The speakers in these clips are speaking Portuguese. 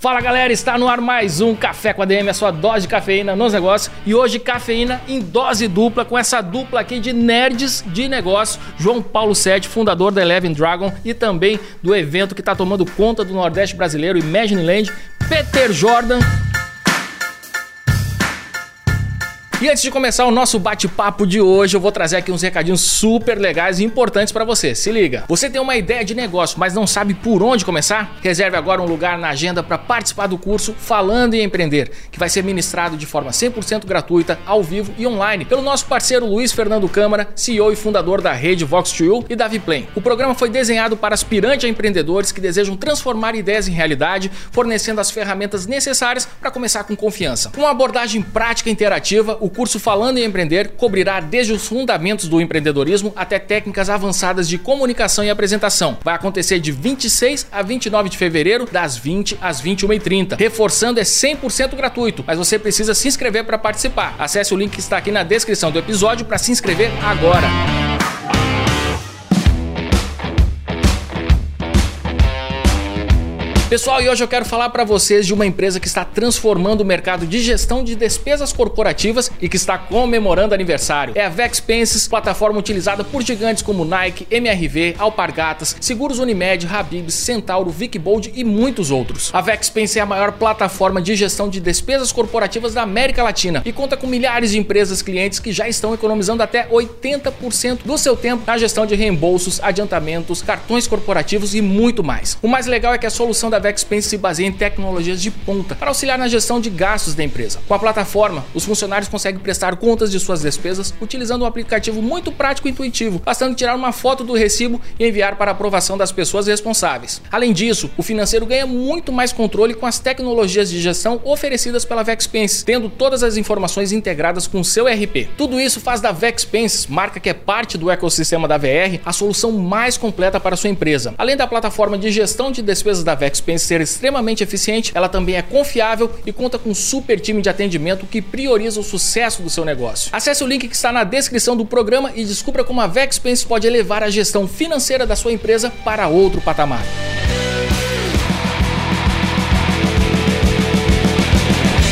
Fala galera, está no ar mais um Café com a DM, a sua dose de cafeína nos negócios. E hoje cafeína em dose dupla, com essa dupla aqui de nerds de negócio. João Paulo Sete, fundador da Eleven Dragon e também do evento que está tomando conta do Nordeste brasileiro, Imagine Land, Peter Jordan. E antes de começar o nosso bate-papo de hoje, eu vou trazer aqui uns recadinhos super legais e importantes para você. Se liga. Você tem uma ideia de negócio, mas não sabe por onde começar? Reserve agora um lugar na agenda para participar do curso Falando em Empreender, que vai ser ministrado de forma 100% gratuita, ao vivo e online, pelo nosso parceiro Luiz Fernando Câmara, CEO e fundador da rede Vox2U e da Viplane. O programa foi desenhado para aspirantes a empreendedores que desejam transformar ideias em realidade, fornecendo as ferramentas necessárias para começar com confiança. Com uma abordagem prática e interativa, o curso Falando em Empreender cobrirá desde os fundamentos do empreendedorismo até técnicas avançadas de comunicação e apresentação. Vai acontecer de 26 a 29 de fevereiro, das 20 às 21h30. Reforçando, é 100% gratuito, mas você precisa se inscrever para participar. Acesse o link que está aqui na descrição do episódio para se inscrever agora. Pessoal, e hoje eu quero falar para vocês de uma empresa que está transformando o mercado de gestão de despesas corporativas e que está comemorando aniversário. É a Vexpenses, plataforma utilizada por gigantes como Nike, MRV, Alpargatas, Seguros Unimed, Habibs, Centauro, Vicbold e muitos outros. A Vexpense é a maior plataforma de gestão de despesas corporativas da América Latina e conta com milhares de empresas clientes que já estão economizando até 80% do seu tempo na gestão de reembolsos, adiantamentos, cartões corporativos e muito mais. O mais legal é que a solução da da Vexpense se baseia em tecnologias de ponta para auxiliar na gestão de gastos da empresa. Com a plataforma, os funcionários conseguem prestar contas de suas despesas utilizando um aplicativo muito prático e intuitivo, bastando tirar uma foto do recibo e enviar para aprovação das pessoas responsáveis. Além disso, o financeiro ganha muito mais controle com as tecnologias de gestão oferecidas pela Vexpense, tendo todas as informações integradas com seu RP. Tudo isso faz da Vexpense, marca que é parte do ecossistema da VR, a solução mais completa para sua empresa. Além da plataforma de gestão de despesas da Vexpense, Expense ser extremamente eficiente, ela também é confiável e conta com um super time de atendimento que prioriza o sucesso do seu negócio. Acesse o link que está na descrição do programa e descubra como a Vexpense pode elevar a gestão financeira da sua empresa para outro patamar.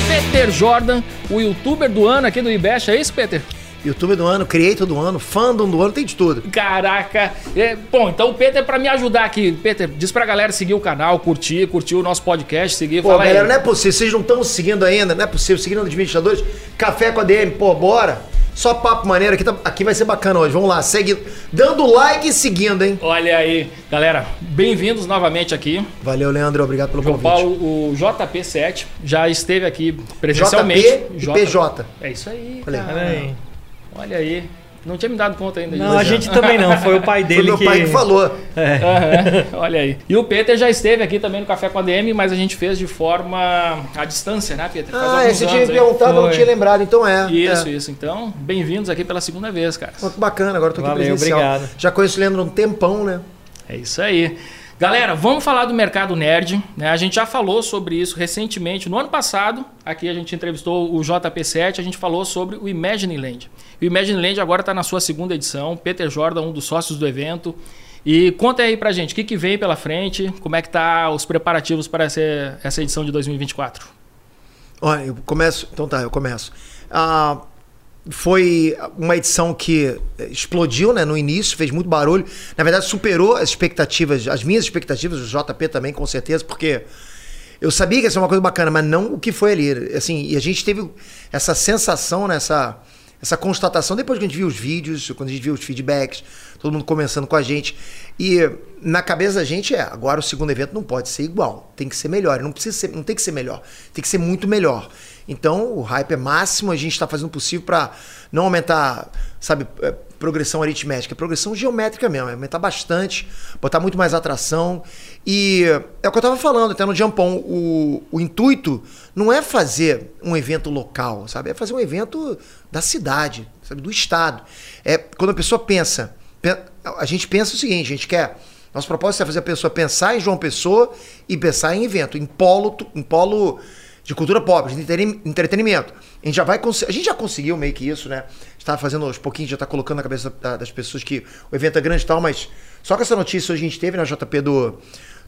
Peter Jordan, o youtuber do ano aqui do IBEST, é isso, Peter? YouTube do ano, Creator do ano, Fandom do ano, tem de tudo. Caraca! É, bom, então o Peter, pra me ajudar aqui, Peter, diz pra galera seguir o canal, curtir, curtir o nosso podcast, seguir. Pô, galera, aí. não é possível, vocês não estão seguindo ainda, não é possível, seguindo os administradores. Café com a DM, pô, bora. Só papo maneiro, aqui, tá, aqui vai ser bacana hoje. Vamos lá, segue, dando like e seguindo, hein? Olha aí, galera, bem-vindos novamente aqui. Valeu, Leandro, obrigado pelo João convite. Paulo, o JP7 já esteve aqui presencialmente. JP e J... PJ. É isso aí. Olha aí. Olha aí. Não tinha me dado conta ainda Não, a gente também não. Foi o pai dele foi meu que... pai que falou. É. Uhum, olha aí. E o Peter já esteve aqui também no Café com a DM, mas a gente fez de forma à distância, né, Peter? Faz ah, você tinha me perguntado, eu não tinha lembrado, então é. Isso, é. isso. Então, bem-vindos aqui pela segunda vez, cara. Muito bacana, agora tô aqui Valeu, presencial. obrigado. Já conheço o Leandro há um tempão, né? É isso aí. Galera, vamos falar do mercado nerd. Né? A gente já falou sobre isso recentemente. No ano passado, aqui a gente entrevistou o JP7, a gente falou sobre o Imagine Land. O Imagine Land agora está na sua segunda edição. Peter Jordan, um dos sócios do evento. E conta aí pra gente, o que, que vem pela frente, como é que tá os preparativos para essa, essa edição de 2024? Olha, eu começo. Então tá, eu começo. Ah, foi uma edição que explodiu né, no início, fez muito barulho. Na verdade, superou as expectativas, as minhas expectativas, o JP também, com certeza, porque eu sabia que ia ser uma coisa bacana, mas não o que foi ali. Assim, e a gente teve essa sensação, nessa essa constatação, depois que a gente viu os vídeos, quando a gente viu os feedbacks, todo mundo começando com a gente. E na cabeça da gente é, agora o segundo evento não pode ser igual, tem que ser melhor. Não precisa ser, não tem que ser melhor, tem que ser muito melhor. Então o hype é máximo, a gente está fazendo o possível para não aumentar, sabe, é, progressão aritmética, é progressão geométrica mesmo, é aumentar bastante, botar muito mais atração. E é o que eu estava falando até no Jampon, o, o intuito não é fazer um evento local, sabe? É fazer um evento da cidade, sabe? do estado. É quando a pessoa pensa, a gente pensa o seguinte, a gente quer nosso propósito é fazer a pessoa pensar em João Pessoa e pensar em evento, em polo, em polo de cultura pop, de entretenimento. A gente já vai a gente já conseguiu meio que isso, né? Está fazendo aos pouquinhos, já está colocando na cabeça das pessoas que o evento é grande e tal, mas só com essa notícia hoje a gente teve na JP do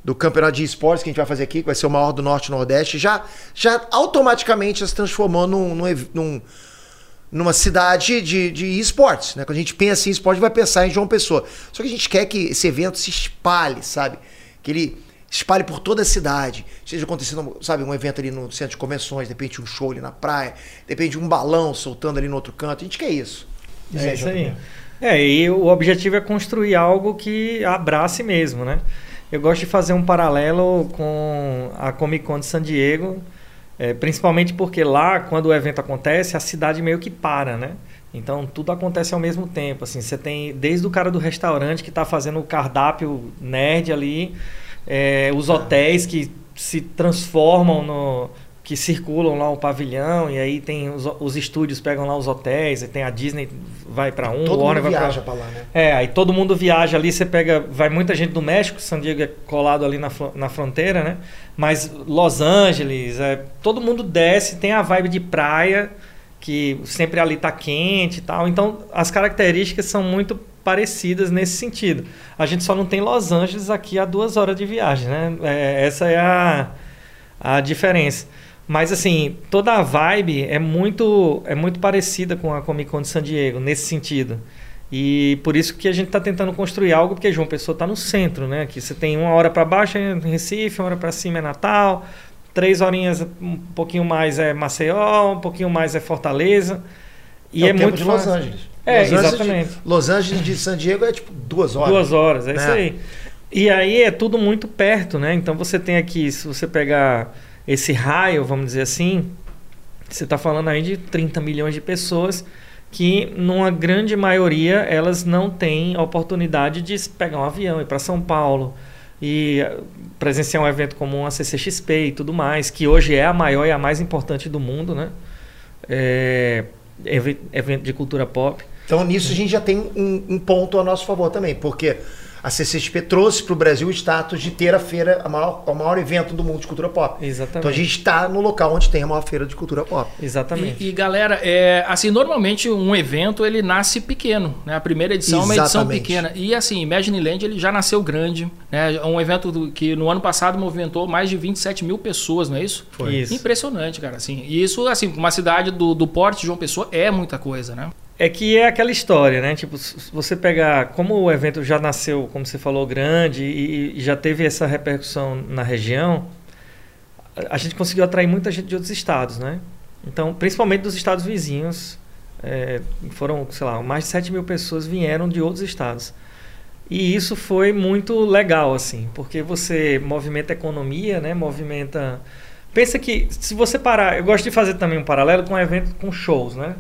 do campeonato de esportes que a gente vai fazer aqui, que vai ser o maior do Norte e Nordeste, já, já automaticamente se transformou num, num numa cidade de, de esportes. Né? Quando a gente pensa em esporte, vai pensar em João Pessoa. Só que a gente quer que esse evento se espalhe, sabe? Que ele espalhe por toda a cidade. Seja acontecendo, sabe, um evento ali no centro de convenções, de repente um show ali na praia, de repente um balão soltando ali no outro canto. A gente quer isso. É isso aí. É, e o objetivo é construir algo que abrace mesmo, né? Eu gosto de fazer um paralelo com a Comic Con de San Diego, é, principalmente porque lá, quando o evento acontece, a cidade meio que para, né? Então tudo acontece ao mesmo tempo. Assim, você tem desde o cara do restaurante que está fazendo o cardápio nerd ali, é, os hotéis que se transformam no que circulam lá o pavilhão e aí tem os, os estúdios pegam lá os hotéis e tem a Disney vai para um todo o Warner mundo vai viaja para lá né? É aí todo mundo viaja ali você pega vai muita gente do México San Diego é colado ali na, na fronteira né? Mas Los Angeles é, todo mundo desce tem a vibe de praia que sempre ali tá quente e tal. Então as características são muito parecidas nesse sentido. A gente só não tem Los Angeles aqui a duas horas de viagem, né? É, essa é a, a diferença. Mas assim, toda a vibe é muito, é muito parecida com a Comic Con de San Diego, nesse sentido. E por isso que a gente está tentando construir algo, porque João Pessoa está no centro, né? Aqui você tem uma hora para baixo é Recife, uma hora para cima é Natal, três horinhas, um pouquinho mais é Maceió, um pouquinho mais é Fortaleza. E é, é muito de Los Angeles. É, Los exatamente. De, Los Angeles de San Diego é tipo duas horas. Duas horas, é né? isso aí. E aí é tudo muito perto, né? Então você tem aqui, se você pegar esse raio, vamos dizer assim, você está falando aí de 30 milhões de pessoas que, numa grande maioria, elas não têm a oportunidade de pegar um avião, ir para São Paulo e presenciar um evento como a CCXP e tudo mais, que hoje é a maior e a mais importante do mundo, né? É, evento de cultura pop. Então nisso a gente já tem um, um ponto a nosso favor também, porque a CCXP trouxe para o Brasil o status de ter a feira, a maior, o maior evento do mundo de cultura pop. Exatamente. Então a gente está no local onde tem a maior feira de cultura pop. Exatamente. E, e, galera, é, assim, normalmente um evento ele nasce pequeno, né? A primeira edição Exatamente. é uma edição pequena. E assim, Imagine Land ele já nasceu grande, né? É um evento do, que no ano passado movimentou mais de 27 mil pessoas, não é isso? Foi. Isso. Impressionante, cara. Assim, e isso, assim, uma cidade do, do porte de João Pessoa é muita coisa, né? É que é aquela história, né? Tipo, você pegar como o evento já nasceu, como você falou, grande e, e já teve essa repercussão na região, a, a gente conseguiu atrair muita gente de outros estados, né? Então, principalmente dos estados vizinhos, é, foram, sei lá, mais de 7 mil pessoas vieram de outros estados. E isso foi muito legal, assim, porque você movimenta a economia, né? Movimenta. Pensa que, se você parar. Eu gosto de fazer também um paralelo com um evento com shows, né?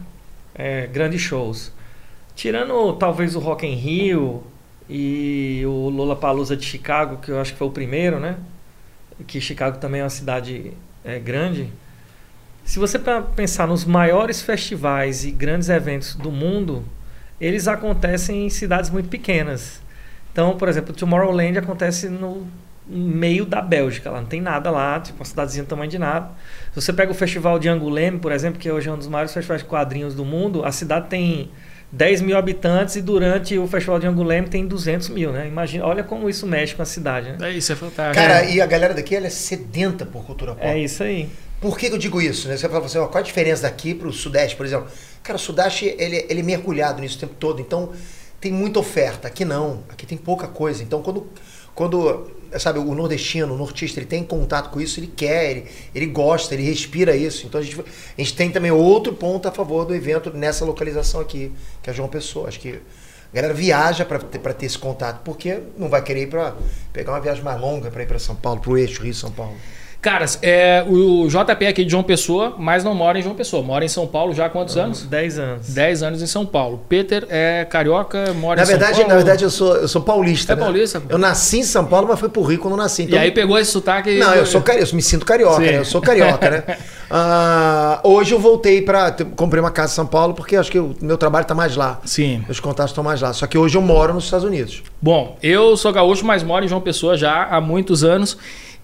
É, grandes shows. Tirando talvez o Rock in Rio e o Lollapalooza de Chicago, que eu acho que foi o primeiro, né? Que Chicago também é uma cidade é, grande. Se você pensar nos maiores festivais e grandes eventos do mundo, eles acontecem em cidades muito pequenas. Então, por exemplo, Tomorrowland acontece no meio da Bélgica, lá não tem nada lá, tipo uma cidadezinha do tamanho de nada. Se você pega o festival de Angoulême, por exemplo, que hoje é um dos maiores festivais de quadrinhos do mundo, a cidade tem 10 mil habitantes e durante o festival de Angoulême tem 200 mil, né? Imagina, olha como isso mexe com a cidade, né? É isso, é fantástico. Cara, e a galera daqui ela é sedenta por cultura pop. É isso aí. Por que eu digo isso? Né? Você fala assim, ó, qual a diferença daqui para o Sudeste, por exemplo? Cara, o Sudeste ele, ele é mergulhado nisso o tempo todo, então tem muita oferta. Aqui não, aqui tem pouca coisa. Então quando, quando sabe, o nordestino, o nortista, ele tem contato com isso, ele quer, ele, ele gosta, ele respira isso. Então a gente, a gente tem também outro ponto a favor do evento nessa localização aqui, que é João Pessoa. Acho que A galera viaja para ter, ter esse contato, porque não vai querer ir para pegar uma viagem mais longa para ir para São Paulo, pro eixo Rio-São Paulo. Caras, é, o JP é aqui de João Pessoa, mas não mora em João Pessoa. Mora em São Paulo já há quantos anos? 10 anos. 10 anos em São Paulo. Peter é carioca, mora Na em verdade, São Paulo. na verdade eu sou, eu sou paulista. É né? paulista. Eu nasci em São Paulo, mas fui pro Rio quando nasci. E Então, aí pegou esse sotaque e... Não, eu sou carioca, eu me sinto carioca, né? Eu sou carioca, né? Ah, hoje eu voltei para comprei uma casa em São Paulo porque acho que o meu trabalho tá mais lá. Sim. Meus contatos estão mais lá. Só que hoje eu moro nos Estados Unidos. Bom, eu sou gaúcho, mas moro em João Pessoa já há muitos anos.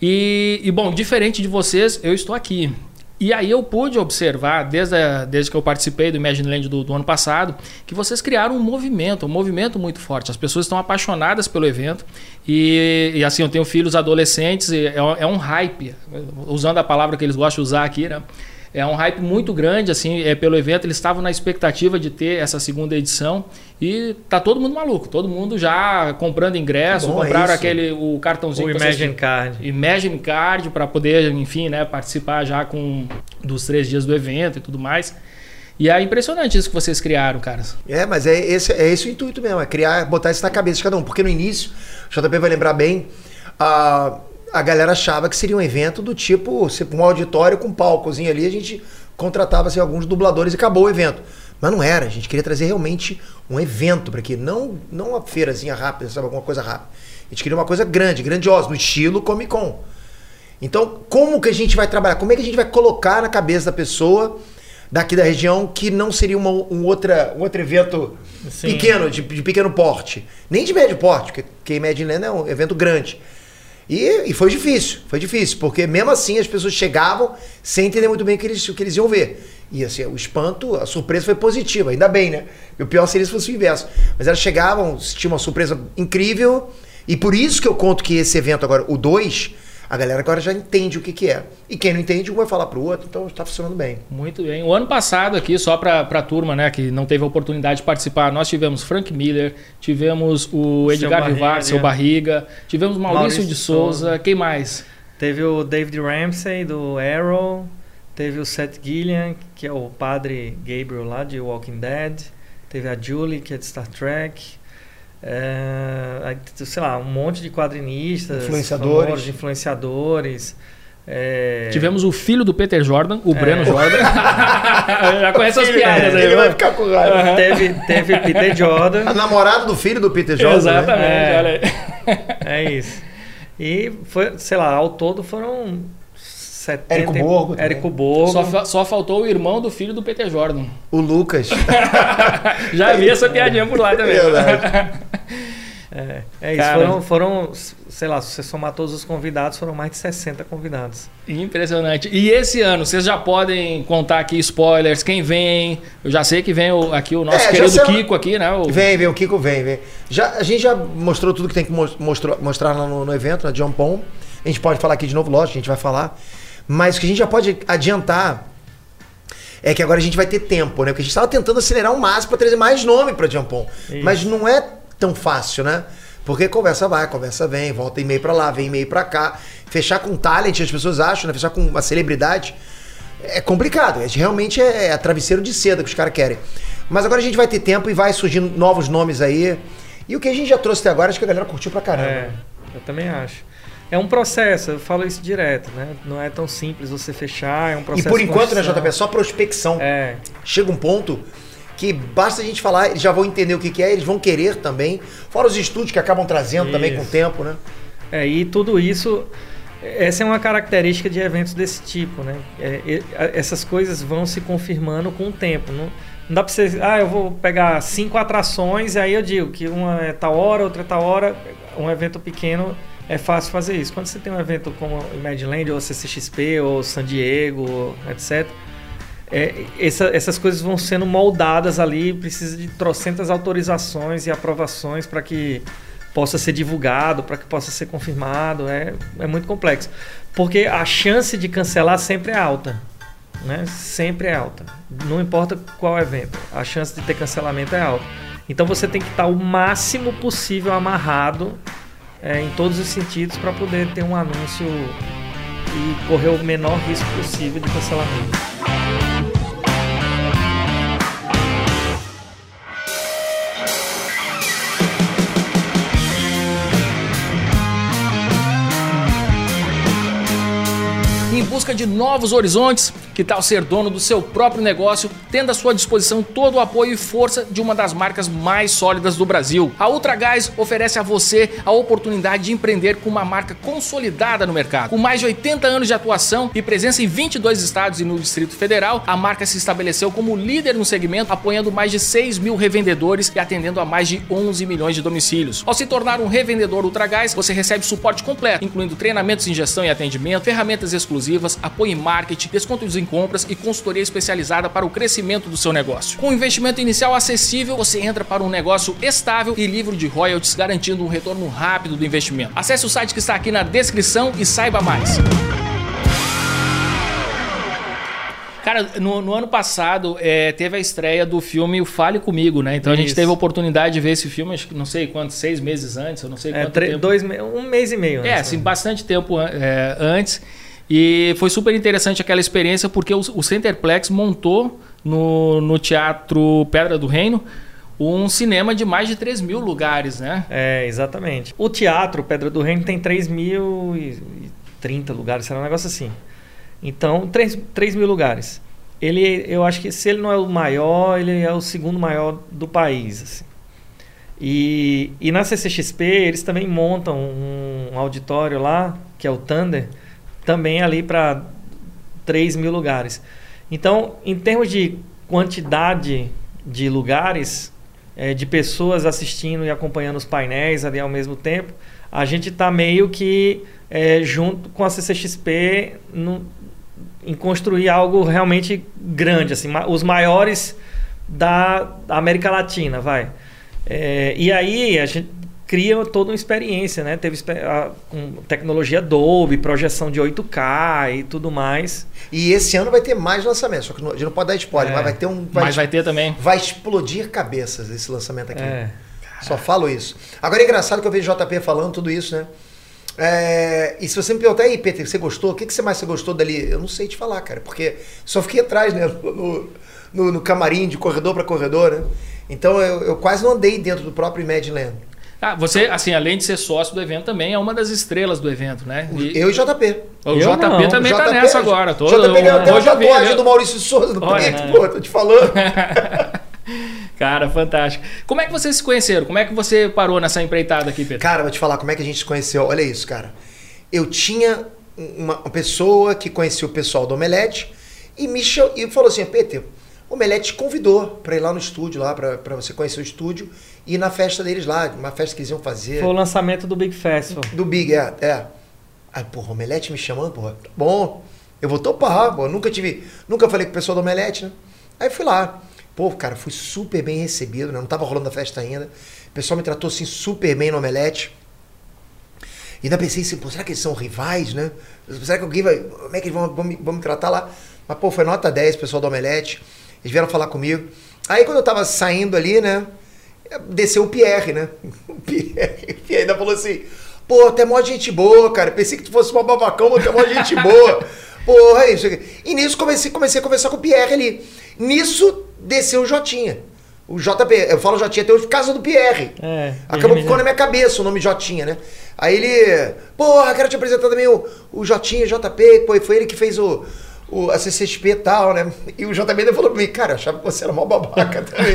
E, e, bom, diferente de vocês, eu estou aqui. E aí eu pude observar, desde, a- desde que eu participei do Imagine Land do, do ano passado, que vocês criaram um movimento, um movimento muito forte. As pessoas estão apaixonadas pelo evento. E, e, assim, eu tenho filhos adolescentes, é, é um hype, usando a palavra que eles gostam de usar aqui, né? É um hype muito grande assim, é, pelo evento. Eles estavam na expectativa de ter essa segunda edição e tá todo mundo maluco, todo mundo já comprando ingresso, Bom, é compraram isso. aquele o cartãozinho O que vocês Imagine Card. Imagine Card para poder, enfim, né, participar já com dos três dias do evento e tudo mais. E é impressionante isso que vocês criaram, caras. É, mas é esse, é esse o intuito mesmo, é criar, botar isso na cabeça de cada um. Porque no início, o JP vai lembrar bem, a, a galera achava que seria um evento do tipo, um auditório com um palcozinho ali, a gente contratava assim, alguns dubladores e acabou o evento. Mas não era, a gente queria trazer realmente um evento para aqui, não, não uma feirazinha rápida, sabe, alguma coisa rápida. A gente queria uma coisa grande, grandiosa, no estilo Comic Con. Então, como que a gente vai trabalhar? Como é que a gente vai colocar na cabeça da pessoa daqui da região que não seria uma, um, outra, um outro evento Sim. pequeno, de, de pequeno porte? Nem de médio porte, porque, porque Imagine Land é um evento grande. E, e foi difícil, foi difícil, porque mesmo assim as pessoas chegavam sem entender muito bem o que eles, o que eles iam ver. E assim, o espanto, a surpresa foi positiva, ainda bem, né? E o pior seria se fosse o inverso. Mas elas chegavam, tinha uma surpresa incrível, e por isso que eu conto que esse evento agora, o 2, a galera agora já entende o que, que é. E quem não entende, um vai falar pro outro, então está funcionando bem. Muito bem. O ano passado aqui, só para a turma, né, que não teve a oportunidade de participar, nós tivemos Frank Miller, tivemos o Seu Edgar Barriga. Vivar, seu Barriga, tivemos Maurício, Maurício de Souza, Souza. quem mais? Teve o David Ramsey do Arrow, teve o Seth Gillian, que é o padre Gabriel lá de Walking Dead, teve a Julie, que é de Star Trek, é, sei lá, um monte de quadrinistas, Influenciadores. famosos, influenciadores. é, Tivemos o filho do Peter Jordan, o É. Breno Jordan. Já conhece as piadas aí. Ele vai né? ficar com raiva. teve, teve Peter Jordan. A namorada do filho do Peter Jordan, Exatamente, né? É. olha aí. É isso. E foi, sei lá, ao todo foram 70. Érico Borgo. Érico Borgo. Só, fa- só faltou o irmão do filho do Peter Jordan. O Lucas. Já vi essa piadinha por lá também. Verdade. É, é isso. Cara. Foram, foram, sei lá, se você somar todos os convidados, foram mais de 60 convidados. Impressionante. E esse ano, vocês já podem contar aqui spoilers, quem vem. Eu já sei que vem o- aqui o nosso É, querido sei- Kiko aqui, né? O- Vem, vem, o Kiko vem, vem. Já, a gente já mostrou tudo que tem que mos- mostrou- mostrar lá no, no evento, na John Pom. A gente pode falar aqui de novo, lógico, a gente vai falar. Mas o que a gente já pode adiantar é que agora a gente vai ter tempo, né? Porque a gente estava tentando acelerar o máximo para trazer mais nome para Jampon. Isso. Mas não é tão fácil, né? Porque conversa vai, conversa vem, volta e-mail para lá, vem e-mail para cá. Fechar com talent, as pessoas acham, né? Fechar com uma celebridade é complicado. É, realmente é, é travesseiro de seda que os caras querem. Mas agora a gente vai ter tempo e vai surgindo novos nomes aí. E o que a gente já trouxe até agora, acho que a galera curtiu pra caramba. É, eu também acho. É um processo, eu falo isso direto, né? Não é tão simples você fechar, é um e processo por de enquanto, né. JP, é só prospecção. É, Chega um ponto que basta a gente falar, eles já vão entender o que, que é, eles vão querer também. Fora os estúdios que acabam trazendo também com o Isso. tempo, né? É, e tudo isso, essa é uma característica de eventos desse tipo, né? É, essas coisas vão se confirmando com o tempo. Não, não dá pra você, ah, eu vou pegar cinco atrações e aí eu digo que uma é tal hora, outra é tal hora. Um evento pequeno é fácil fazer isso. Quando você tem um evento como o Imagineland ou CCXP ou San Diego, etc., é, essa- essas coisas vão sendo moldadas ali, precisa de trocentas autorizações e aprovações para que possa ser divulgado, para que possa ser confirmado. É, é muito complexo. Porque a chance de cancelar sempre é alta. Né? Sempre é alta. Não importa qual evento, a chance de ter cancelamento é alta. Então você tem que estar o máximo possível amarrado é, em todos os sentidos para poder ter um anúncio e correr o menor risco possível de cancelamento. Busca de novos horizontes? Que tal ser dono do seu próprio negócio, tendo à sua disposição todo o apoio e força de uma das marcas mais sólidas do Brasil? A Ultra Gás oferece a você a oportunidade de empreender com uma marca consolidada no mercado. Com mais de 80 anos de atuação e presença em 22 estados e no Distrito Federal, a marca se estabeleceu como líder no segmento, apoiando mais de 6 mil revendedores e atendendo a mais de 11 milhões de domicílios. Ao se tornar um revendedor Ultragás, você recebe suporte completo, incluindo treinamentos em gestão e atendimento, ferramentas exclusivas, apoio em marketing, descontos em compras e consultoria especializada para o crescimento do seu negócio. Com investimento inicial acessível, você entra para um negócio estável e livre de royalties, garantindo um retorno rápido do investimento. Acesse o site que está aqui na descrição e saiba mais. Cara, no, no ano passado é, teve a estreia do filme O Fale Comigo, né? Então a gente Isso. teve a oportunidade de ver esse filme, acho que não sei quantos, seis meses antes, eu não sei É, quanto tempo. dois, um mês e meio. É, antes, assim, né? bastante tempo é, antes. E foi super interessante aquela experiência porque o, Centerplex montou no, no Teatro Pedra do Reino um cinema de mais de 3 mil lugares, né? É, exatamente. O teatro Pedra do Reino tem 3.030 lugares, será um negócio assim. Então, 3, 3 mil lugares. Ele, eu acho que se ele não é o maior, ele é o segundo maior do país. assim. E, e na CCXP eles também montam um auditório lá, que é o Thunder, também ali para 3 mil lugares. Então, em termos de quantidade de lugares, eh, de pessoas assistindo e acompanhando os painéis ali ao mesmo tempo, a gente está meio que eh, junto com a CCXP no- em construir algo realmente grande, assim, ma- os maiores da América Latina, vai. É, e aí a gente cria toda uma experiência, né? Teve a- com tecnologia Dolby, projeção de 8K e tudo mais. E esse ano vai ter mais lançamentos, só que não- a gente não pode dar spoiler, É. mas vai ter um. Mas vai ter também. vai explodir cabeças esse lançamento aqui. É. Só falo isso. Agora é engraçado que eu vejo JP falando tudo isso, né? É, e se você me perguntar, aí, Peter, você gostou? O que, que você mais você gostou dali? Eu não sei te falar, cara, porque só fiquei atrás, né? No, no, no camarim, de corredor para corredor, né? Então eu, eu quase não andei dentro do próprio Imagineland. Ah, você, assim, além de ser sócio do evento, também é uma das estrelas do evento, né? E- Eu e JP. o Eu JP não. também tá JP nessa agora. Tô, JP ganhou até uma eu tatuagem né? do Maurício Souza no Olha, peito, né? pô, tô te falando. Cara, fantástico. Como é que vocês se conheceram? Como é que você parou nessa empreitada aqui, Pedro? Cara, vou te falar como é que a gente se conheceu. Olha isso, cara. Eu tinha uma, pessoa que conhecia o pessoal do Omelete e me e falou assim: Peter, o Omelete te convidou pra ir lá no estúdio, lá pra, pra você conhecer o estúdio e ir na festa deles lá, uma festa que eles iam fazer. Foi o lançamento do Big Festival. Do Big, é. é. Aí, porra, o Omelete me chamando, porra, tá bom. Eu vou topar, pô. Nunca tive. Nunca falei com o pessoal do Omelete, né? Aí fui lá. Pô, cara, fui super bem recebido, né? Não tava rolando a festa ainda. O pessoal me tratou assim super bem no Omelete. E ainda pensei assim, pô, será que eles são rivais, né? Será que alguém vai. Como é que eles vão, vão, me, vão me tratar lá? Mas, pô, foi nota 10, o pessoal do Omelete. Eles vieram falar comigo. Aí quando eu tava saindo ali, né? Desceu o Pierre, né? O Pierre, o Pierre ainda falou assim: pô, até mó gente boa, cara. Pensei que tu fosse uma babacão, mas tu é mó gente boa. Porra, isso aqui. E nisso comecei, comecei a conversar com o Pierre ali. Nisso desceu o Jotinha. O JP, eu falo Jotinha até hoje por causa do Pierre. É, Acabou ficando na minha cabeça o nome Jotinha, né? Aí ele, porra, quero te apresentar também o, o Jotinha, JP, pô, foi ele que fez o, o, a CCXP e tal, né? E o ainda falou pra mim, cara, eu achava que você era mó babaca também.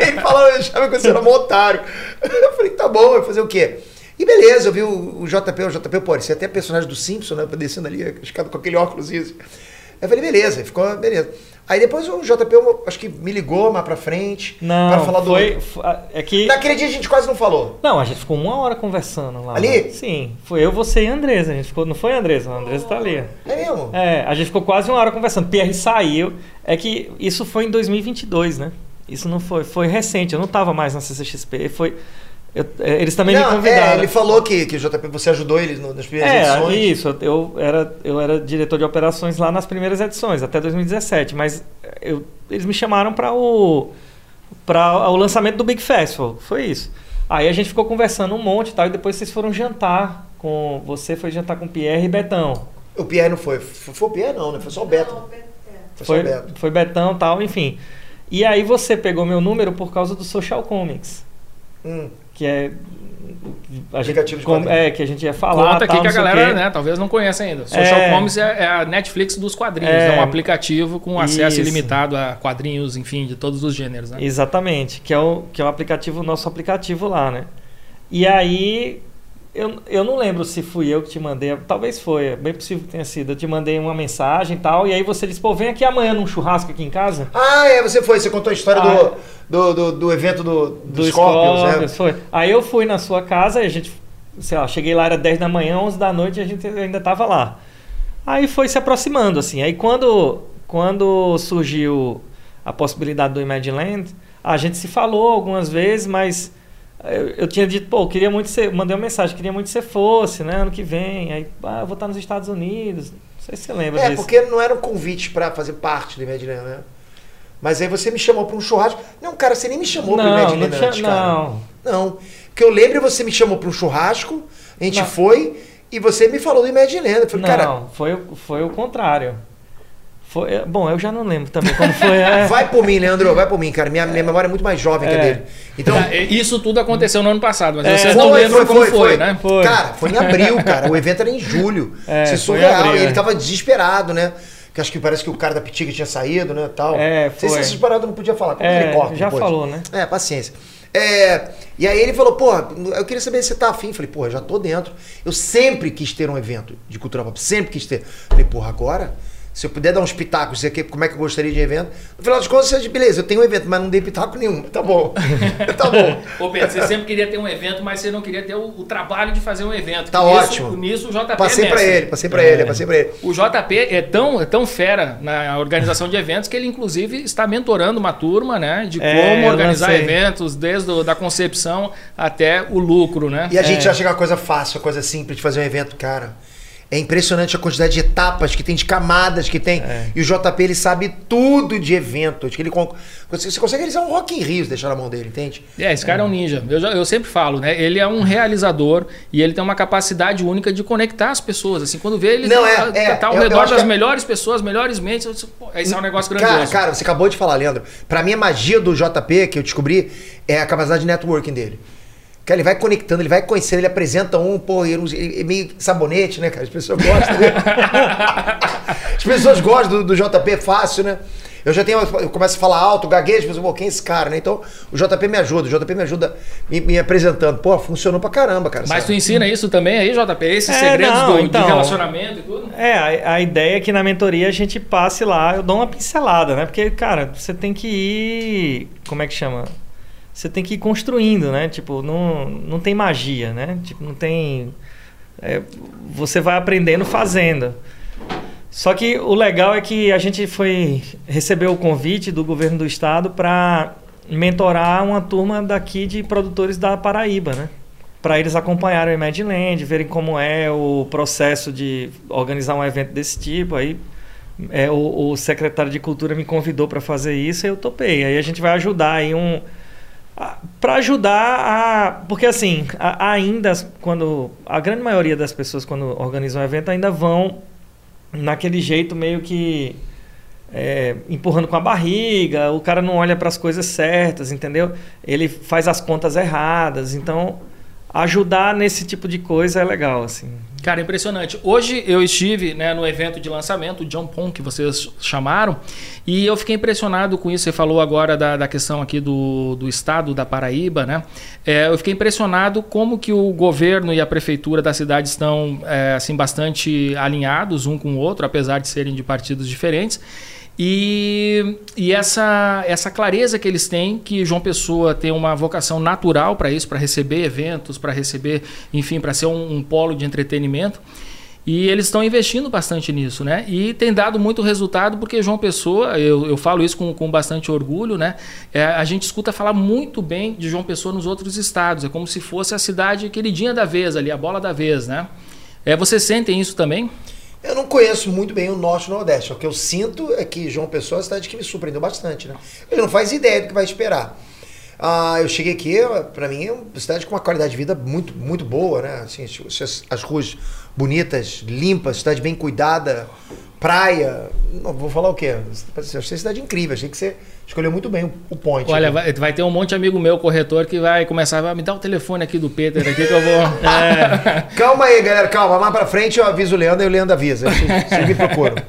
ele falou, eu achava que você era mó otário. Eu falei, tá bom, vai fazer o quê? E beleza, eu vi o, o JP, o JP, pô, ele é até personagem do Simpson, né? Descendo ali, a escada com aquele óculos isso. Eu falei, beleza, ficou, beleza. Aí depois o JP, acho que me ligou mais pra frente. Não, pra falar foi, do. foi- É que. Naquele dia a gente quase não falou. Não, a gente ficou uma hora conversando lá. Ali? Sim. Foi eu, você e a Andresa. A gente ficou. Não foi a Andresa? A Andresa tá ali. É mesmo? É, a gente ficou quase uma hora conversando. Pierre saiu. É que isso foi em 2022, né? Isso não foi. Foi recente. Eu não tava mais na CCXP. Foi. Eu- é, eles também me Não, convidaram. é, ele falou que, que o JP, você ajudou eles no- nas primeiras É, edições. isso. Eu era, eu era diretor de operações lá nas primeiras edições, até 2017. Mas eu- eles me chamaram para o, para o lançamento do Big Festival. Foi isso. Aí a gente ficou conversando um monte e tal. E depois vocês foram jantar com. Você foi jantar com Pierre e Betão. O Pierre não foi. Foi, foi o Pierre não, né? Foi só o Beto. Foi só Foi, o Beto. foi Betão e tal, enfim. E aí você pegou meu número por causa do Social Comics. Hum. Que é. a gente, Aplicativo de com- quadrinhos. é, que a gente ia falar. Conta aqui tal, que a galera, né, talvez não conheça ainda. Social É. Comics é, é a Netflix dos quadrinhos. É. É, um aplicativo com acesso Isso. ilimitado a quadrinhos, enfim, de todos os gêneros, né? Exatamente, que é o, que é o aplicativo, nosso aplicativo lá, né? E aí, eu, eu não lembro se fui eu que te mandei, talvez foi, é bem possível que tenha sido. Eu te mandei uma mensagem e tal, e aí você disse, pô, vem aqui amanhã num churrasco aqui em casa. Ah, é, você foi, você contou a história Ah. do, do, do, do evento do, do, Do Scorpions, Scorpions, né? foi. Aí eu fui na sua casa e a gente, sei lá, cheguei lá, era 10 da manhã, 11 da noite e a gente ainda tava lá. Aí foi se aproximando, assim. Aí quando, quando surgiu a possibilidade do Imagine Land, a gente se falou algumas vezes, mas eu, eu tinha dito, pô, queria muito ser, mandei uma mensagem, queria muito que você fosse, né, ano que vem. Aí, ah, eu vou estar nos Estados Unidos. Não sei se você lembra É, disso. porque não era um convite pra fazer parte do Imagineer, né? Mas aí você me chamou pra um churrasco. Não, cara, você nem me chamou pro não, Imagineer não antes, cara. não. Não. Porque eu lembro você me chamou pra um churrasco, a gente Não. foi e você me falou do Imagineer. Eu falei, Não, cara, foi, o- foi o contrário. Foi, é, bom, eu já não lembro também como foi. é. vai por mim, Leandro, vai por mim, cara. Minha, minha memória é muito mais jovem que a É. dele. Então, Ah, Isso tudo aconteceu no ano passado, mas É. vocês não Foi, lembram foi, como foi, foi, foi. né? Foi. Cara, foi em abril, cara. O evento era em julho. É, Isso é foi surreal. abril, e ele é. tava desesperado, né? Que acho que parece que o cara da Pitiga tinha saído, né? Tal. É, Não sei se foi. não podia falar. Como É, ele corta já depois? falou, né? É, paciência. É, e aí ele falou, pô, eu queria saber se você tá afim. Eu falei, pô, já tô dentro. Eu sempre quis ter um evento de cultura pop, sempre quis ter. Eu falei, porra, agora, se eu puder dar uns pitacos, como é que eu gostaria de evento. No final das contas, eu disse, beleza, eu tenho um evento, mas não dei pitaco nenhum. Tá bom. tá bom. Ô Pedro, você sempre queria ter um evento, mas você não queria ter o, o trabalho de fazer um evento. Tá nisso- ótimo. Nisso o JP Passei é pra mestre. ele, passei pra ele, passei pra ele. O JP é tão, é tão fera na organização de eventos que ele, inclusive, está mentorando uma turma, né? De É, como organizar eventos, desde a da concepção até o lucro, né? E a gente É. acha que é uma coisa fácil, uma coisa simples de fazer um evento, cara. É impressionante a quantidade de etapas que tem, de camadas que tem. É. E o JP, ele sabe tudo de eventos. Que ele, você você consegue realizar um Rock in Rio se deixar na mão dele, entende? É, esse cara é um ninja. Eu, já- eu sempre falo, né? Ele é um realizador e ele tem uma capacidade única de conectar as pessoas. Assim, quando vê ele Não, tá, é, é, tá ao eu- redor das que- melhores pessoas, melhores mentes. eu disse, pô, Esse é um negócio Cara, grandioso. cara, você acabou de falar, Leandro. Pra mim, a magia do JP que eu descobri é a capacidade de networking dele. Cara, ele vai conectando, ele vai conhecendo, ele apresenta um, pô, ele, ele é meio sabonete, né, cara? As pessoas gostam dele. As pessoas gostam do, do JP fácil, né? Eu já tenho, eu começo a falar alto, gaguejo, mas pô, quem é esse cara, né? Então, o JP me ajuda, o JP me ajuda me, me apresentando. Pô, funcionou pra caramba, cara. Mas tu sabe? ensina isso também aí, JP? Esses É, segredos não, do, então. de relacionamento e tudo? É, a, a ideia é que na mentoria a gente passe lá, eu dou uma pincelada, né? Porque, cara, você tem que ir. Como é que chama? Você tem que ir construindo, né? Tipo, não, não tem magia, né? Tipo, não tem. é, você vai aprendendo fazendo. Só que o legal é que a gente foi recebeu o convite do governo do estado para mentorar uma turma daqui de produtores da Paraíba, né? Para eles acompanharem o Imagine Land, verem como é o processo de organizar um evento desse tipo. Aí é, o, o secretário de Cultura me convidou para fazer isso e eu topei. Aí a gente vai ajudar aí um para ajudar a porque assim a- ainda quando a grande maioria das pessoas quando organizam um evento ainda vão naquele jeito meio que é, empurrando com a barriga o cara não olha para as coisas certas entendeu? Ele faz as contas erradas então ajudar nesse tipo de coisa é legal assim Cara, impressionante. Hoje eu estive né, no evento de lançamento, o Jump On, que vocês chamaram, e eu fiquei impressionado com isso. Você falou agora da, da questão aqui do, do estado da Paraíba, né? É, eu fiquei impressionado como que o governo e a prefeitura da cidade estão é, assim bastante alinhados um com o outro, apesar de serem de partidos diferentes. E, e essa, essa clareza que eles têm, que João Pessoa tem uma vocação natural para isso, para receber eventos, para receber, enfim, para ser um, um polo de entretenimento. E eles estão investindo bastante nisso, né? E tem dado muito resultado, porque João Pessoa, eu, eu falo isso com, com bastante orgulho, né? É, a gente escuta falar muito bem de João Pessoa nos outros estados. É como se fosse a cidade queridinha da vez ali, a bola da vez, né? É, vocês sentem isso também? Eu não conheço muito bem o Norte e o Nordeste. O que eu sinto é que João Pessoa é uma cidade que me surpreendeu bastante, né? Ele não faz ideia do que vai esperar. Ah, eu cheguei aqui, pra mim é uma cidade com uma qualidade de vida muito, muito boa, né? Assim, as, as ruas bonitas, limpas, cidade bem cuidada, praia. Não, vou falar o quê? Eu achei a cidade incrível, achei que você escolheu muito bem o, point. Olha, vai, vai ter um monte de amigo meu, corretor, que vai começar, vai me dar o telefone aqui do Peter aqui que eu vou. É. Calma aí, galera, calma. Mais pra frente eu aviso o Leandro e o Leandro avisa. Vocês vocês me procuram.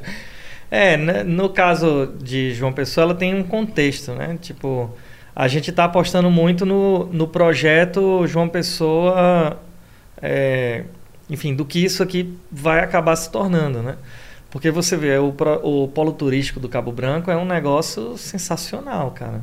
É, né, no caso de João Pessoa, ela tem um contexto, né? Tipo, a gente está apostando muito no, no projeto João Pessoa, é, enfim, do que isso aqui vai acabar se tornando, né? Porque você vê, o, o polo turístico do Cabo Branco é um negócio sensacional, cara.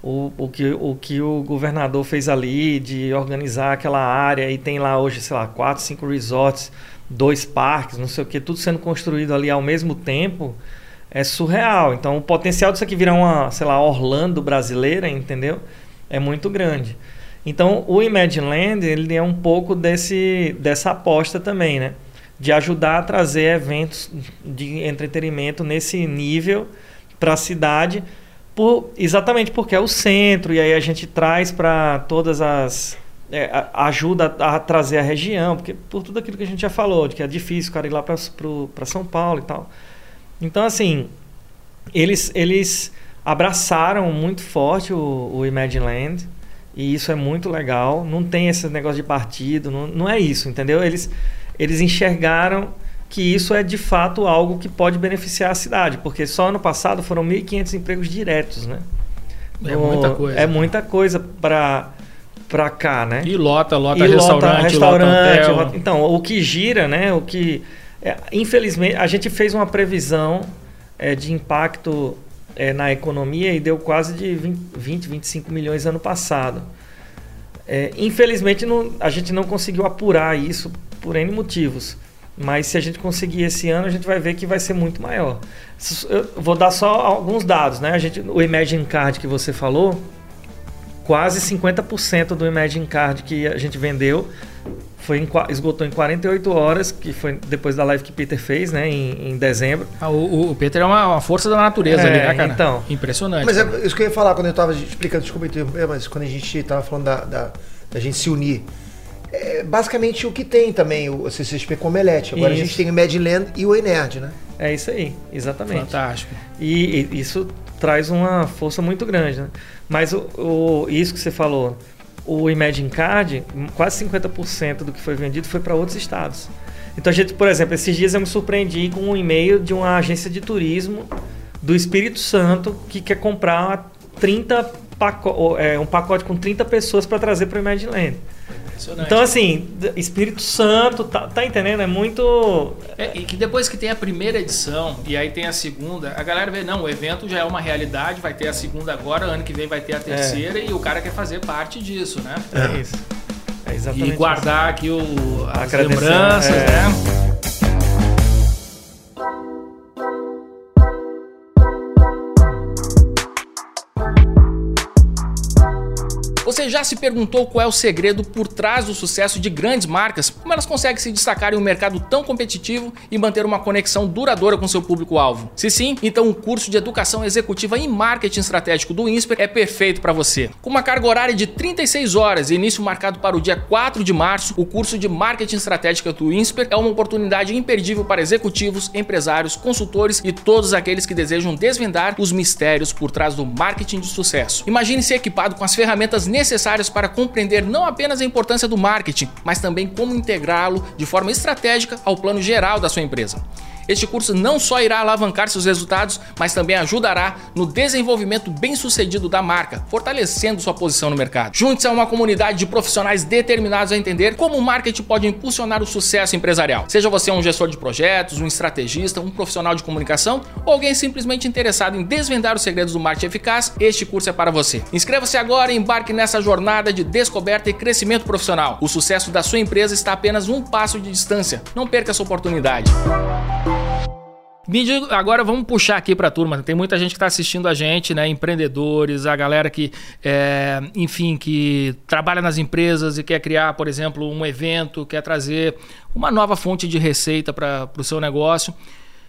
O, o, que, o que o governador fez ali de organizar aquela área e tem lá hoje, sei lá, quatro, cinco resorts, dois parques, não sei o que, tudo sendo construído ali ao mesmo tempo, é surreal. Então, o potencial disso aqui virar uma, sei lá, Orlando brasileira, entendeu? É muito grande. Então, o Imagine Land, ele é um pouco desse, dessa aposta também, né? De ajudar a trazer eventos de entretenimento nesse nível para a cidade, por, exatamente porque é o centro, e aí a gente traz para todas as. é, ajuda a, a trazer a região, porque por tudo aquilo que a gente já falou, de que é difícil o cara ir lá para São Paulo e tal. Então, assim, eles, eles abraçaram muito forte o, o Imagine Land, e isso é muito legal. Não tem esse negócio de partido, não, não é isso, entendeu? Eles, eles enxergaram que isso é de fato algo que pode beneficiar a cidade, porque só ano passado foram 1.500 empregos diretos, né? É No- muita coisa. É muita coisa para para cá, né? E lota, lota E restaurante, restaurante, lota hotel. Então, o que gira, né? O que. é, infelizmente, a gente fez uma previsão é, de impacto é, na economia e deu quase de 20, 20 25 milhões ano passado. É, infelizmente, não- a gente não conseguiu apurar isso por N motivos. Mas se a gente conseguir esse ano, a gente vai ver que vai ser muito maior. Eu vou dar só alguns dados, né? A gente, o Imagine Card que você falou, quase 50% do Imagine Card que a gente vendeu foi em esgotou em 48 horas, que foi depois da live que Peter fez, né, em, em dezembro. Ah, o, o Peter é uma, uma força da natureza É, ali, né, cara? então. Impressionante. Mas cara. é isso que eu ia falar quando eu tava explicando, desculpa mas quando a gente tava falando da, da, da gente se unir. É basicamente o que tem também o CCXP com o Omelete. Agora a Isso. gente tem o Madland e o Enerd, né? É isso aí, exatamente. Fantástico. E, e isso traz uma força muito grande, né? Mas o, o- isso que você falou, o Imagine Card, quase 50% do que foi vendido foi para outros estados. Então a gente, por exemplo, esses dias eu me surpreendi com um e-mail de uma agência de turismo do Espírito Santo que quer comprar 30 paco é, um pacote com 30 pessoas para trazer para o Imagine Land. Então assim, Espírito Santo, tá, tá entendendo? É muito É, e que depois que tem a primeira edição e aí tem a segunda, a galera vê, não, o evento já é uma realidade, vai ter a segunda agora, ano que vem vai ter a terceira e o cara quer fazer parte disso, né? é isso. É exatamente E guardar aqui o, as lembranças, é. né? Você já se perguntou qual é o segredo por trás do sucesso de grandes marcas? Como elas conseguem se destacar em um mercado tão competitivo e manter uma conexão duradoura com seu público-alvo? Se sim, então o curso de Educação Executiva em Marketing Estratégico do INSPER é perfeito para você. Com uma carga horária de 36 horas e início marcado para o dia 4 de março, o curso de Marketing Estratégico do INSPER é uma oportunidade imperdível para executivos, empresários, consultores e todos aqueles que desejam desvendar os mistérios por trás do marketing de sucesso. Imagine ser equipado com as ferramentas necessárias para compreender não apenas a importância do marketing, mas também como integrá-lo de forma estratégica ao plano geral da sua empresa. Este curso não só irá alavancar seus resultados, mas também ajudará no desenvolvimento bem-sucedido da marca, fortalecendo sua posição no mercado. Junte-se a uma comunidade de profissionais determinados a entender como o marketing pode impulsionar o sucesso empresarial. Seja você um gestor de projetos, um estrategista, um profissional de comunicação ou alguém simplesmente interessado em desvendar os segredos do marketing eficaz, este curso é para você. Inscreva-se agora e embarque nessa jornada de descoberta e crescimento profissional. O sucesso da sua empresa está apenas um passo de distância. Não perca essa oportunidade. Diga- agora vamos puxar aqui para a turma. Tem muita gente que está assistindo a gente, né? Empreendedores, a galera que, é, enfim, que trabalha nas empresas e quer criar, por exemplo, um evento, quer trazer uma nova fonte de receita para o seu negócio.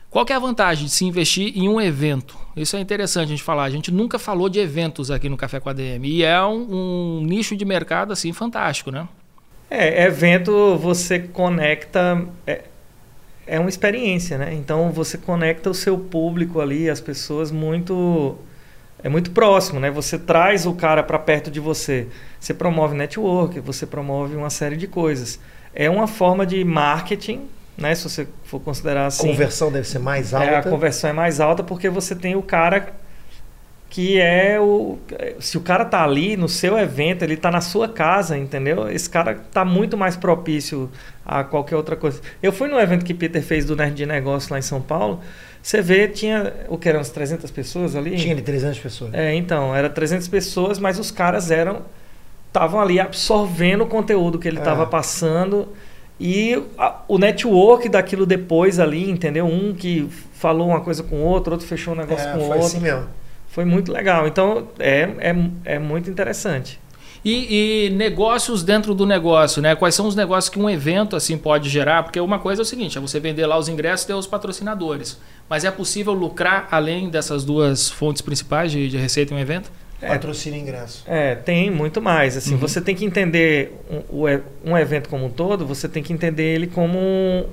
Qual é a vantagem de se investir em um evento? Isso é interessante a gente falar. A gente nunca falou de eventos aqui no Café com a DM. E é um, um nicho de mercado assim fantástico, né? É, evento você conecta. É, é uma experiência, né? Então você conecta o seu público ali, as pessoas muito é muito próximo, né? Você traz o cara para perto de você. Você promove network, você promove uma série de coisas. É uma forma de marketing, né? Se você for considerar assim. A conversão deve ser mais alta. É, a conversão é mais alta porque você tem o cara que é o se o cara tá ali no seu evento, ele tá na sua casa, entendeu? Esse cara tá muito mais propício a qualquer outra coisa. Eu fui no evento que Peter fez do Nerd de Negócio lá em São Paulo. Você vê, tinha o que eram uns 300 pessoas ali? Tinha de 300 pessoas. É, então, era 300 pessoas, mas os caras eram estavam ali absorvendo o conteúdo que ele estava é. passando e a, o network daquilo depois ali, entendeu? Um que falou uma coisa com o outro, outro fechou um negócio é, com o outro. Assim mesmo. Foi muito legal. Então, é, é, é muito interessante. E, e, negócios dentro do negócio, né? Quais são os negócios que um evento assim pode gerar? Porque uma coisa é o seguinte: é você vender lá os ingressos e ter os patrocinadores. Mas é possível lucrar além dessas duas fontes principais de, de receita em um evento? É, Patrocínio ingresso. É, tem muito mais. Assim, uhum. Você tem que entender um, um, evento como um todo, você tem que entender ele como um,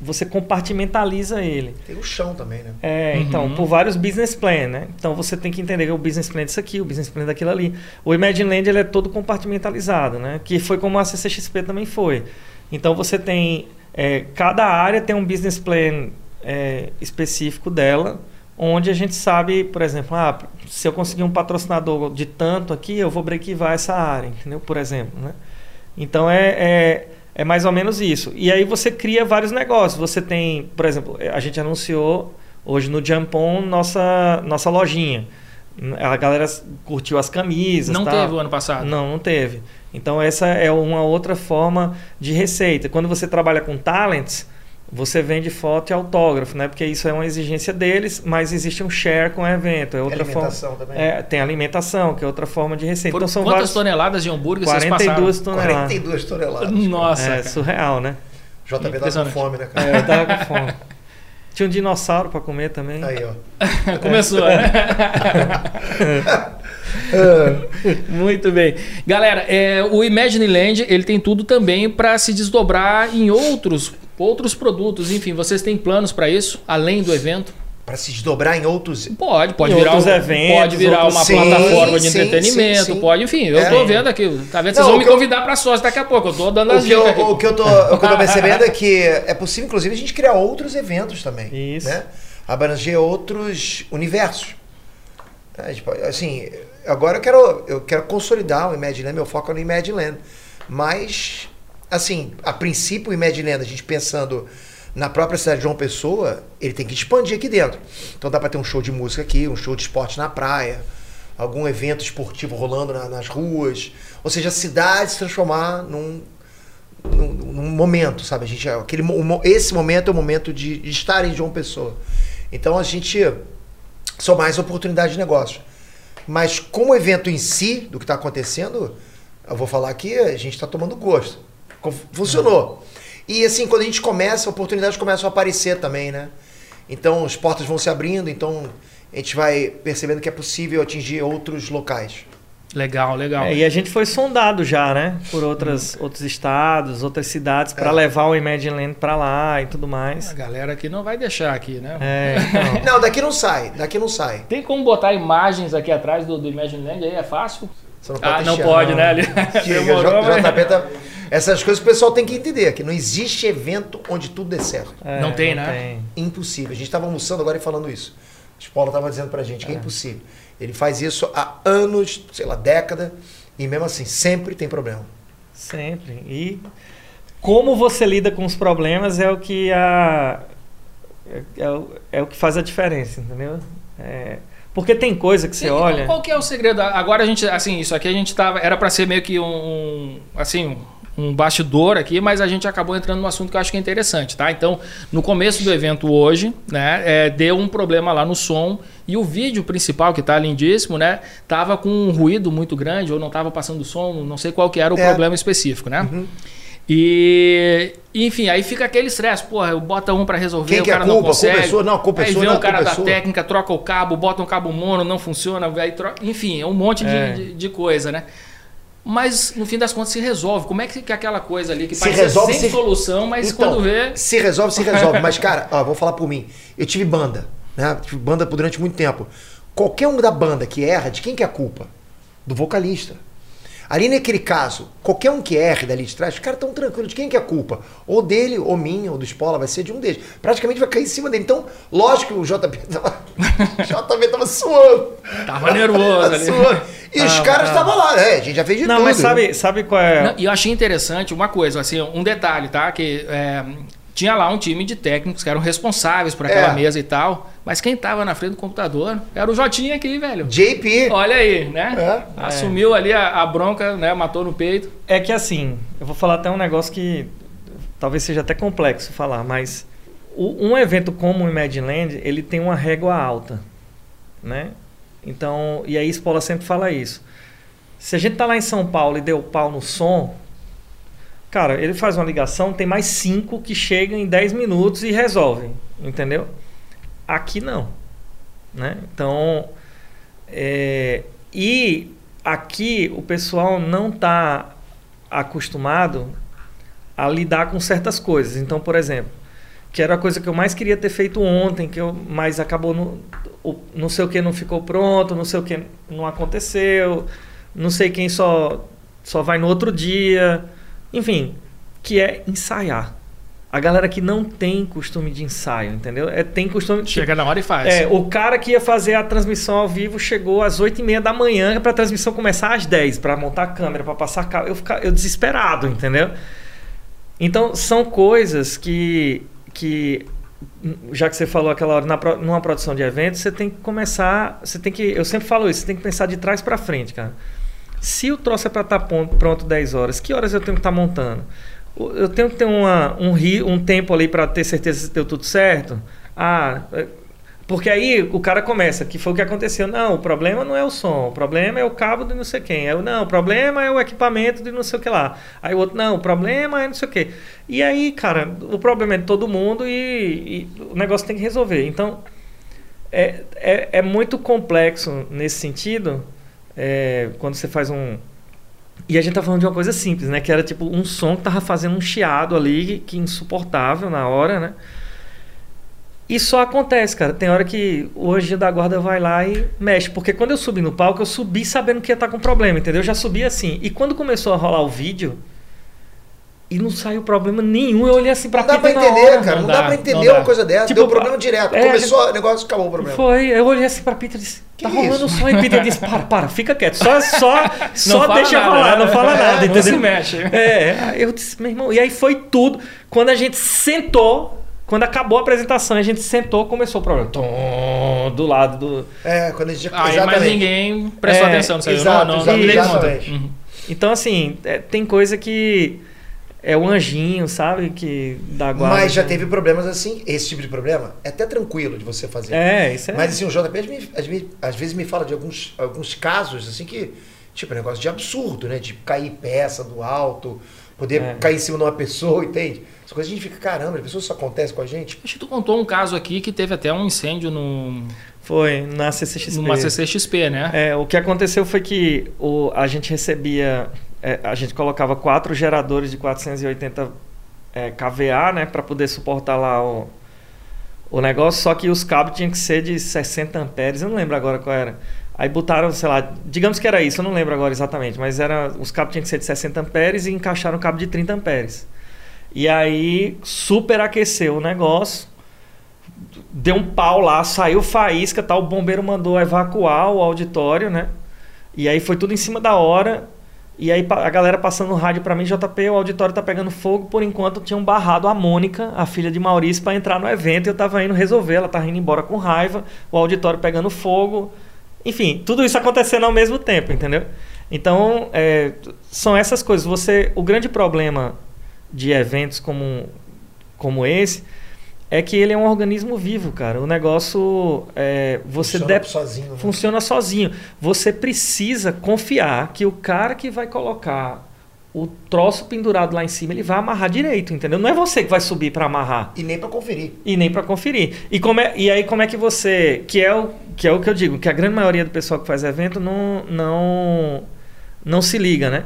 você compartimentaliza ele. Tem o chão também, né? É, então, uhum. por vários business plan, né? Então você tem que entender o business plan disso aqui, o business plan daquilo ali. O Imagine Land ele é todo compartimentalizado, né? Que foi como a CCXP também foi. Então você tem é, cada área tem um business plan é, específico dela, onde a gente sabe, por exemplo, ah, se eu conseguir um patrocinador de tanto aqui, eu vou breakivar essa área, entendeu? Por exemplo, né? Então é, é é mais ou menos isso. E aí você cria vários negócios. Você tem, por exemplo, a gente anunciou hoje no Jampon nossa, nossa lojinha. A galera curtiu as camisas. Não teve o ano passado? Não, não teve. Então essa é uma outra forma de receita. Quando você trabalha com talents, você vende foto e autógrafo, né? Porque isso é uma exigência deles, mas existe um share com o evento. É outra tem alimentação forma, também. É, tem alimentação, que é outra forma de receita. então, são quantas vários... toneladas de hambúrguer 42 vocês passaram? toneladas. 42 toneladas. Nossa, É cara. surreal, né? JB tava com fome, né, cara? É, eu tava com fome. Tinha um dinossauro para comer também. Aí, ó. Começou, né? Muito bem. Galera, é, o Imagine Land ele tem tudo também para se desdobrar em outros outros produtos, enfim, vocês têm planos para isso, além do evento? Para se desdobrar em outros. Pode, pode virar outros um, eventos, pode virar outros... uma sim, plataforma de sim, entretenimento, sim, pode, enfim. Eu estou é. vendo aqui, tá vendo? Vocês Não, vão me convidar para sócio daqui a pouco. Eu estou dando as o dicas. Eu, o que eu tô, o que eu tô percebendo é que é possível, inclusive, a gente criar outros eventos também. Isso. Né? Abranger outros universos. É, tipo, assim, agora eu quero, eu quero consolidar o Imagine Land, meu foco é no Imagine Land. Mas assim, a princípio, o Imagineland, a gente pensando na própria cidade de João Pessoa, ele tem que expandir aqui dentro. Então dá para ter um show de música aqui, um show de esporte na praia, algum evento esportivo rolando na, nas ruas. Ou seja, a cidade se transformar num, num, num momento, sabe? A gente, aquele, esse momento é o momento de, de estar em João Pessoa. Então a gente. São mais oportunidades de negócio. Mas como evento em si, do que está acontecendo, eu vou falar aqui, a gente está tomando gosto. Funcionou. E assim, quando a gente começa, oportunidades começam a aparecer também, né? Então as portas vão se abrindo, então a gente vai percebendo que é possível atingir outros locais. Legal, legal. É, e a gente foi sondado já, né? Por outras, outros estados, outras cidades, para é. levar o Imagine Land para lá e tudo mais. A galera aqui não vai deixar aqui, né? É, então. não, daqui não sai, daqui não sai. Tem como botar imagens aqui atrás do, do Imagine Land aí? É fácil? Não ah, não pode, não. né? Ali... Demorou, JP tá... Essas coisas o pessoal tem que entender, que não existe evento onde tudo dê certo. É, não tem, não né? Tem. Impossível. A gente estava almoçando agora e falando isso. O Paulo estava dizendo pra gente que é. é impossível. Ele faz isso há anos, sei lá, década, e mesmo assim, sempre tem problema. Sempre. E como você lida com os problemas é o que a é, é, o, é o que faz a diferença, entendeu? É, porque tem coisa que você olha. Qual que é o segredo? Agora a gente, assim, isso aqui a gente tava, era para ser meio que um, assim, um bastidor aqui, mas a gente acabou entrando num assunto que eu acho que é interessante, tá? Então, no começo do evento hoje, né, é, deu um problema lá no som e o vídeo principal, que tá lindíssimo, né, tava com um ruído muito grande ou não tava passando som, não sei qual que era o é. problema específico, né? Uhum. E, enfim, aí fica aquele estresse, porra, bota um para resolver, Quem o cara é culpa? não consegue. Culpa não, culpa aí vem o cara da técnica, troca o cabo, bota um cabo mono, não funciona, aí troca, enfim, é um monte é. De, de, de coisa, né? Mas no fim das contas se resolve. Como é que, que aquela coisa ali que Se parece resolve, sem se- solução, mas Então, quando vê. Se resolve, se resolve. Mas, cara, ó, vou falar por mim. Eu tive banda, né? Tive banda por- durante muito tempo. Qualquer um da banda que erra, de quem que é a culpa? Do vocalista. Ali naquele caso, qualquer um que erre dali de trás, os caras estão tranquilos. De quem que é a culpa? Ou dele, ou minha, ou do Spola, vai ser de um deles. Praticamente vai cair em cima dele. Então, lógico que o JP tava. o JP tava suando. Tava nervoso ali. Suando. E os Tava, caras tava. estavam lá, né? A gente já fez de Não, tudo. mas né? sabe, sabe qual é. Não, E eu achei interessante uma coisa, assim, um detalhe, tá? Que é, tinha lá um time de técnicos que eram responsáveis por aquela É. mesa e tal, mas quem tava na frente do computador era o Jotinha aqui, velho. JP. Olha aí, né? É. Assumiu ali a, a bronca, né? Matou no peito. É que assim, eu vou falar até um negócio que talvez seja até complexo falar, mas o- um evento como o Imagine Land, ele tem uma régua alta, né? Então, e aí Spola sempre fala isso. Se a gente tá lá em São Paulo e deu pau no som, cara, ele faz uma ligação, tem mais cinco que chegam em 10 minutos e resolvem, entendeu? Aqui não, né? Então, é, e aqui o pessoal não está acostumado a lidar com certas coisas. Então, por exemplo, que era a coisa que eu mais queria ter feito ontem, que eu, mas acabou no, o, não sei o que não ficou pronto, não sei o que não aconteceu, não sei quem só só vai no outro dia, enfim, que é ensaiar. A galera que não tem costume de ensaio, entendeu? É, tem costume de Chega na hora e faz. é, o cara que ia fazer a transmissão ao vivo chegou às 8 e meia da manhã para a transmissão começar às 10, para montar a câmera, para passar cabo. Eu, fica- eu desesperado, entendeu? Então, são coisas que, que, já que você falou aquela hora, na, numa produção de eventos, você tem que começar. Você tem que. Eu sempre falo isso, você tem que pensar de trás para frente, cara. Se o troço é para estar pronto 10 horas, que horas eu tenho que estar montando? O- Eu tenho que ter uma, um, um tempo ali para ter certeza se deu tudo certo? Ah, é- porque aí o cara começa, que foi o que aconteceu. Não, o problema não é o som, o problema é o cabo de não sei quem. Aí, não, o problema é o equipamento de não sei o que lá. Aí o outro, não, o problema é não sei o que. E aí, cara, o problema é de todo mundo e, e o negócio tem que resolver. Então, é, é, é muito complexo nesse sentido, é, quando você faz um. E a gente tá falando de uma coisa simples, né? Que era tipo um som que tava fazendo um chiado ali, que insuportável na hora, né? E só acontece, cara. Tem hora que o anjinho da guarda vai lá e mexe. Porque quando eu subi no palco, eu subi sabendo que ia estar com problema, entendeu? Eu já subi assim. E quando começou a rolar o vídeo, e não saiu problema nenhum, eu olhei assim pra Não dá pra entender, hora. cara. Não, não dá, dá, pra não entender dá. uma coisa dessa. Tipo, Deu problema direto. é, Começou o negócio, acabou o problema. Foi, eu olhei assim pra Peter e disse, Que tá rolando isso? som. E Peter disse, para, para, fica quieto. Só, só, só deixa nada, rolar, né? não fala É, nada, não se mexe. É, eu disse, meu irmão, e aí foi tudo. Quando a gente sentou, quando acabou a apresentação, a gente sentou, começou o problema. Tom, do lado do... É, quando a gente. Aí, mas ninguém prestou É, atenção nisso aí. exato, não, não, exato, não exatamente. Uhum. Então, assim, é, tem coisa que é o anjinho, sabe? Que dá guarda. Mas já teve problemas assim, esse tipo de problema é até tranquilo de você fazer. É, isso é... Mas assim, o JP às vezes, às vezes- às vezes me fala de alguns, alguns casos assim que, tipo, é um negócio de absurdo, né? De cair peça do alto, poder É. cair em cima de uma pessoa, entende? Essas coisas a gente fica, caramba, as pessoas isso acontece com a gente. Acho que tu contou um caso aqui que teve até um incêndio no, Foi na CCXP. numa CCXP, né? É, o que aconteceu foi que o, a gente recebia, é, a gente colocava quatro geradores de 480 é, kVA, né, para poder suportar lá o, o negócio, só que os cabos tinham que ser de 60 amperes, eu não lembro agora qual era. Aí botaram, sei lá, digamos que era isso, eu não lembro agora exatamente, mas era, os cabos tinham que ser de 60 amperes e encaixaram o cabo de 30 amperes. E aí superaqueceu o negócio, deu um pau lá, saiu faísca, tal, o bombeiro mandou evacuar o auditório, né? E aí foi tudo em cima da hora. E aí a galera passando no rádio pra mim, JP, o auditório tá pegando fogo. Por enquanto tinham barrado a Mônica, a filha de Maurício, pra entrar no evento. E eu tava indo resolver, ela tava indo embora com raiva, o auditório pegando fogo. Enfim, tudo isso acontecendo ao mesmo tempo, entendeu? Então, é, são essas coisas. Você, o grande problema de eventos como, como esse é que ele é um organismo vivo, cara. O negócio é, você Funciona sozinho. né? funciona sozinho. Você precisa confiar que o cara que vai colocar o troço pendurado lá em cima, ele vai amarrar direito, entendeu? Não é você que vai subir para amarrar E nem pra conferir. e nem para conferir. E, como é, e aí como é que você, que é o que é o que eu digo, que a grande maioria do pessoal que faz evento não não não se liga, né?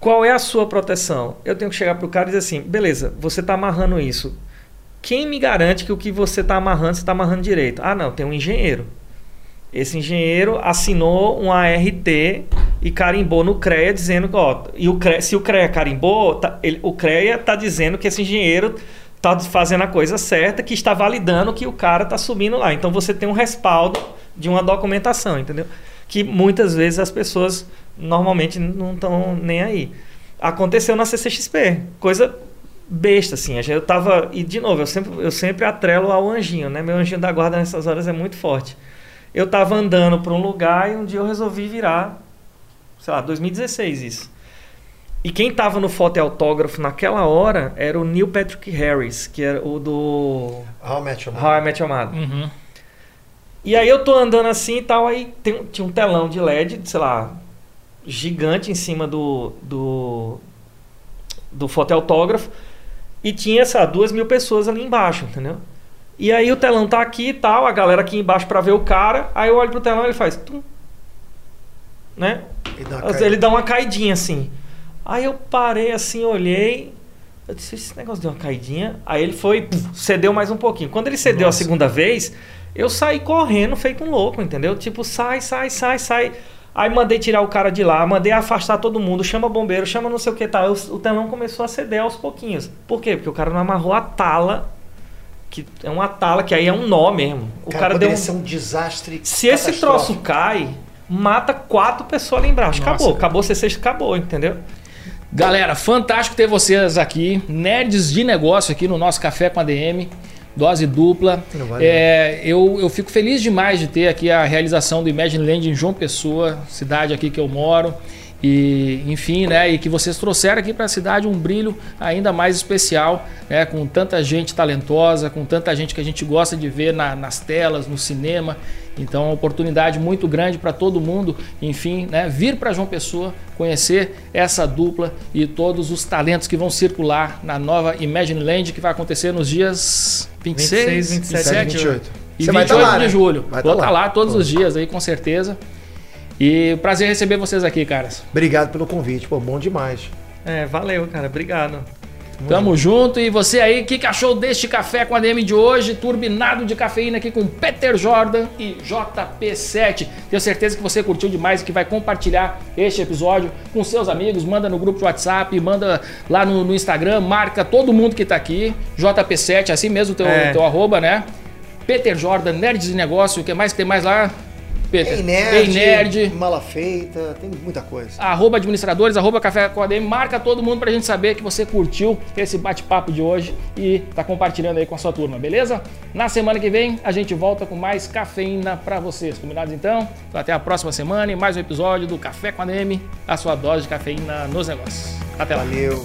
Qual é a sua proteção? Eu tenho que chegar para o cara e dizer assim: beleza, você está amarrando isso. Quem me garante que o que você está amarrando, você está amarrando direito? Ah, não, tem um engenheiro. Esse engenheiro assinou um ART e carimbou no CREA dizendo que, ó, e o CREA, se o CREA carimbou, tá, ele, o CREA está dizendo que esse engenheiro está fazendo a coisa certa, que está validando que o cara está subindo lá. Então você tem um respaldo de uma documentação, entendeu? Que muitas vezes as pessoas normalmente não estão nem aí. Aconteceu na CCXP, coisa besta, assim. Eu tava. E de novo, eu sempre, eu sempre atrelo ao anjinho, né? Meu anjinho da guarda nessas horas é muito forte. Eu tava andando para um lugar e um dia eu resolvi virar, sei lá, 2016 isso. E quem tava no foto e autógrafo naquela hora era o Neil Patrick Harris, que era o do. How I Met Your Mother. How I Met Your Mother. Uhum. E aí eu tô andando assim e tal, aí tem, tinha um telão de LED, sei lá, gigante em cima do, do, do fotoautógrafo e tinha, sei lá, duas mil pessoas ali embaixo, entendeu? E aí o telão tá aqui e tal, a galera aqui embaixo para ver o cara, aí eu olho pro telão e ele faz... Tum, né? Ele dá, uma caidinha assim. Aí eu parei assim, olhei, eu disse, esse negócio deu uma caidinha. Aí ele foi, puf, cedeu mais um pouquinho. Quando ele cedeu Nossa. a segunda vez, eu saí correndo, feito um louco, entendeu? Tipo, sai, sai, sai, sai. Aí mandei tirar o cara de lá, mandei afastar todo mundo, chama bombeiro, chama não sei o que tal. Tá. O, telão começou a ceder aos pouquinhos. Por quê? Porque o cara não amarrou a tala, que é uma tala que aí é um nó mesmo. O cara, cara deu um... ser um desastre. Se esse troço cai, mata quatro pessoas ali embaixo. Nossa, acabou, cara. acabou, você acabou, entendeu? Galera, fantástico ter vocês aqui, nerds de negócio aqui no nosso Café com a DM dose dupla. É, eu, eu fico feliz demais de ter aqui a realização do Imagine Land em João Pessoa, cidade aqui que eu moro. E, enfim, né, e que vocês trouxeram aqui para a cidade um brilho ainda mais especial, né, com tanta gente talentosa, com tanta gente que a gente gosta de ver na, nas telas, no cinema. Então, é uma oportunidade muito grande para todo mundo, enfim, né, vir para João Pessoa, conhecer essa dupla e todos os talentos que vão circular na nova Imagine Land, que vai acontecer nos dias 26, 26 27, 27 28. e Você 28 tá lá, de né? julho. Vai Vou estar tá lá. lá todos Pô. os dias aí, com certeza. E prazer receber vocês aqui, caras. Obrigado pelo convite, pô, bom demais. É, valeu, cara. Obrigado. Tamo junto. E você aí, o que, que achou deste café com a DM de hoje? Turbinado de cafeína aqui com Peter Jordan e JP7. Tenho certeza que você curtiu demais e que vai compartilhar este episódio com seus amigos. Manda no grupo de WhatsApp, manda lá no, no Instagram, marca todo mundo que tá aqui. JP7, assim mesmo teu, é. teu arroba, né? Peter Jordan, Nerds de Negócio, o que mais que tem mais lá? Peter? Tem nerd, tem nerd, mala feita, tem muita coisa. Arroba administradores, arroba café com ADM, marca todo mundo pra gente saber que você curtiu esse bate-papo de hoje e tá compartilhando aí com a sua turma, beleza? Na semana que vem a gente volta com mais cafeína para vocês, combinados então? então? Até a próxima semana e mais um episódio do Café com ADM, a sua dose de cafeína nos negócios. Até lá. Valeu.